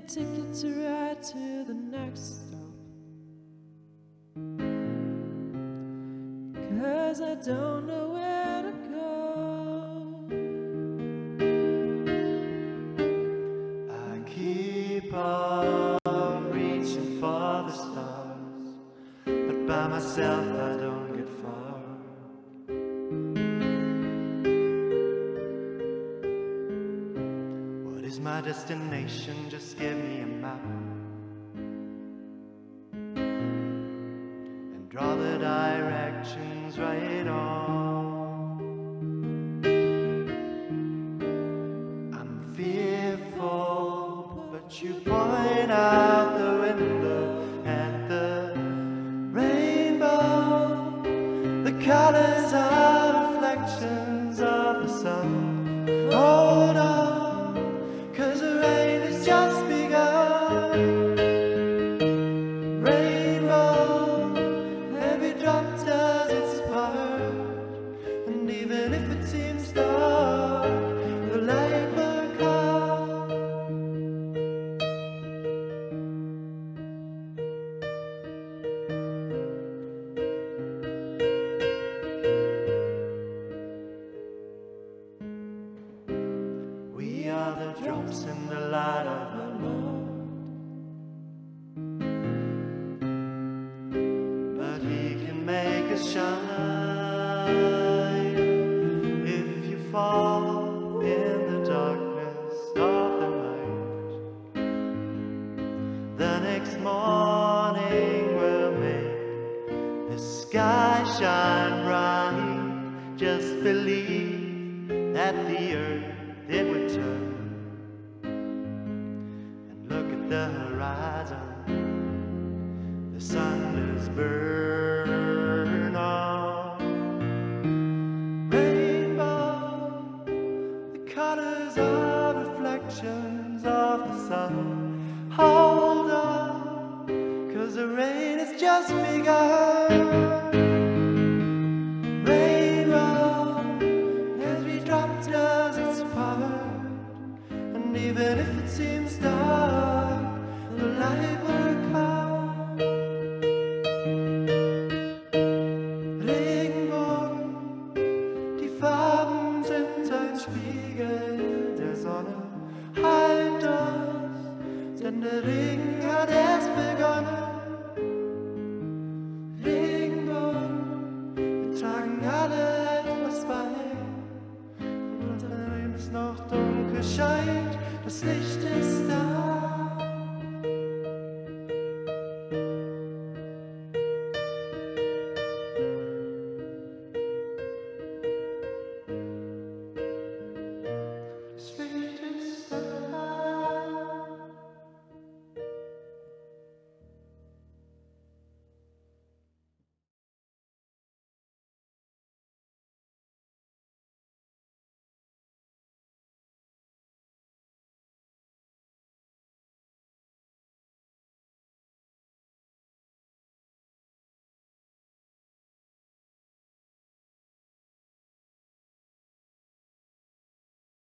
ticket to ride to the next stop. Cause I don't know where to go. I keep on reaching for the stars, but by myself I don't is my destination? Just give me a map. And draw the directions right on. I'm fearful, but you point out the window Even if it seems dark, the light will come. We are the drops in the light of next morning will make the sky shine bright. Just believe that the earth it would turn and look at the horizon. The sun is burn the rain has just begun. Rainbow, every drop does its part. And even if it seems dark, the light will come. Regenbogen, die Farben sind ein Spiegel der Sonne. Halt uns, denn der Regen Sometimes noch dunkel scheint, das Licht ist da.